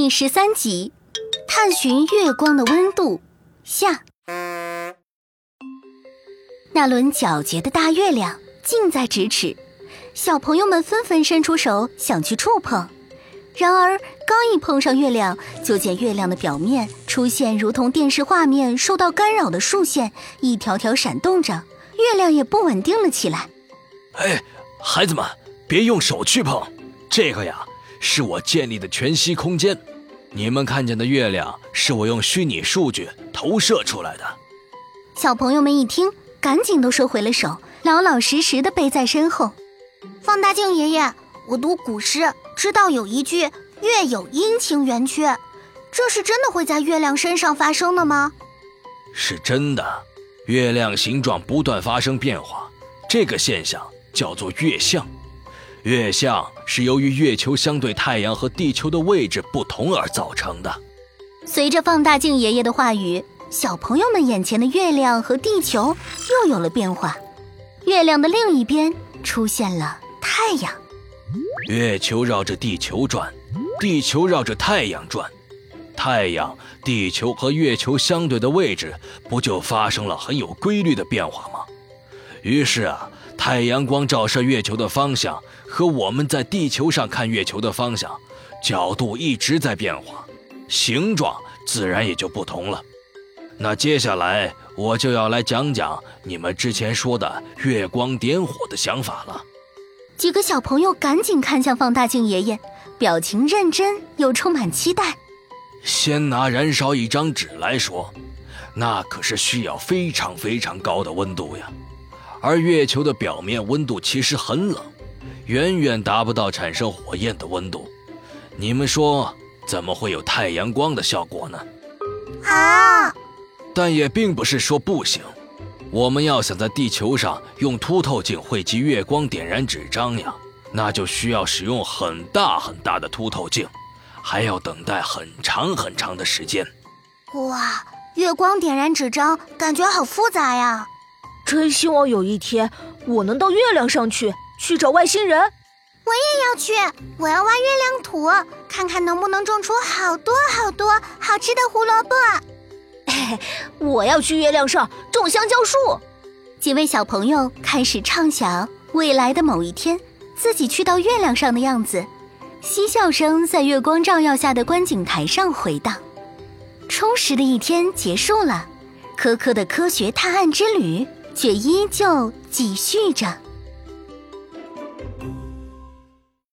第十三集，探寻月光的温度下。那轮皎洁的大月亮近在咫尺，小朋友们纷纷伸出手想去触碰。然而，刚一碰上月亮，就见月亮的表面出现如同电视画面受到干扰的竖线，一条条闪动着，月亮也不稳定了起来。哎，孩子们，别用手去碰，这个呀，是我建立的全息空间。你们看见的月亮，是我用虚拟数据投射出来的。小朋友们一听，赶紧都收回了手，老老实实的背在身后。放大镜爷爷，我读古诗。知道有一句“月有阴晴圆缺”，这是真的会在月亮身上发生的吗？是真的，月亮形状不断发生变化，这个现象叫做月相。月相是由于月球相对太阳和地球的位置不同而造成的。随着放大镜爷爷的话语，小朋友们眼前的月亮和地球又有了变化，月亮的另一边出现了太阳。月球绕着地球转，地球绕着太阳转，太阳、地球和月球相对的位置，不就发生了很有规律的变化吗？于是啊，太阳光照射月球的方向和我们在地球上看月球的方向，角度一直在变化，形状自然也就不同了。那接下来我就要来讲讲你们之前说的月光点火的想法了。几个小朋友赶紧看向放大镜爷爷，表情认真又充满期待。先拿燃烧一张纸来说，那可是需要非常非常高的温度呀。而月球的表面温度其实很冷，远远达不到产生火焰的温度。你们说，怎么会有太阳光的效果呢？啊！但也并不是说不行。我们要想在地球上用凸透镜汇集月光点燃纸张呀，那就需要使用很大很大的凸透镜，还要等待很长很长的时间。哇，月光点燃纸张，感觉好复杂呀！真希望有一天我能到月亮上去，去找外星人。我也要去，我要挖月亮土，看看能不能种出好多好多好吃的胡萝卜。我要去月亮上种香蕉树。几位小朋友开始畅想未来的某一天，自己去到月亮上的样子。嬉笑声在月光照耀下的观景台上回荡。充实的一天结束了，科科的科学探案之旅却依旧继续着。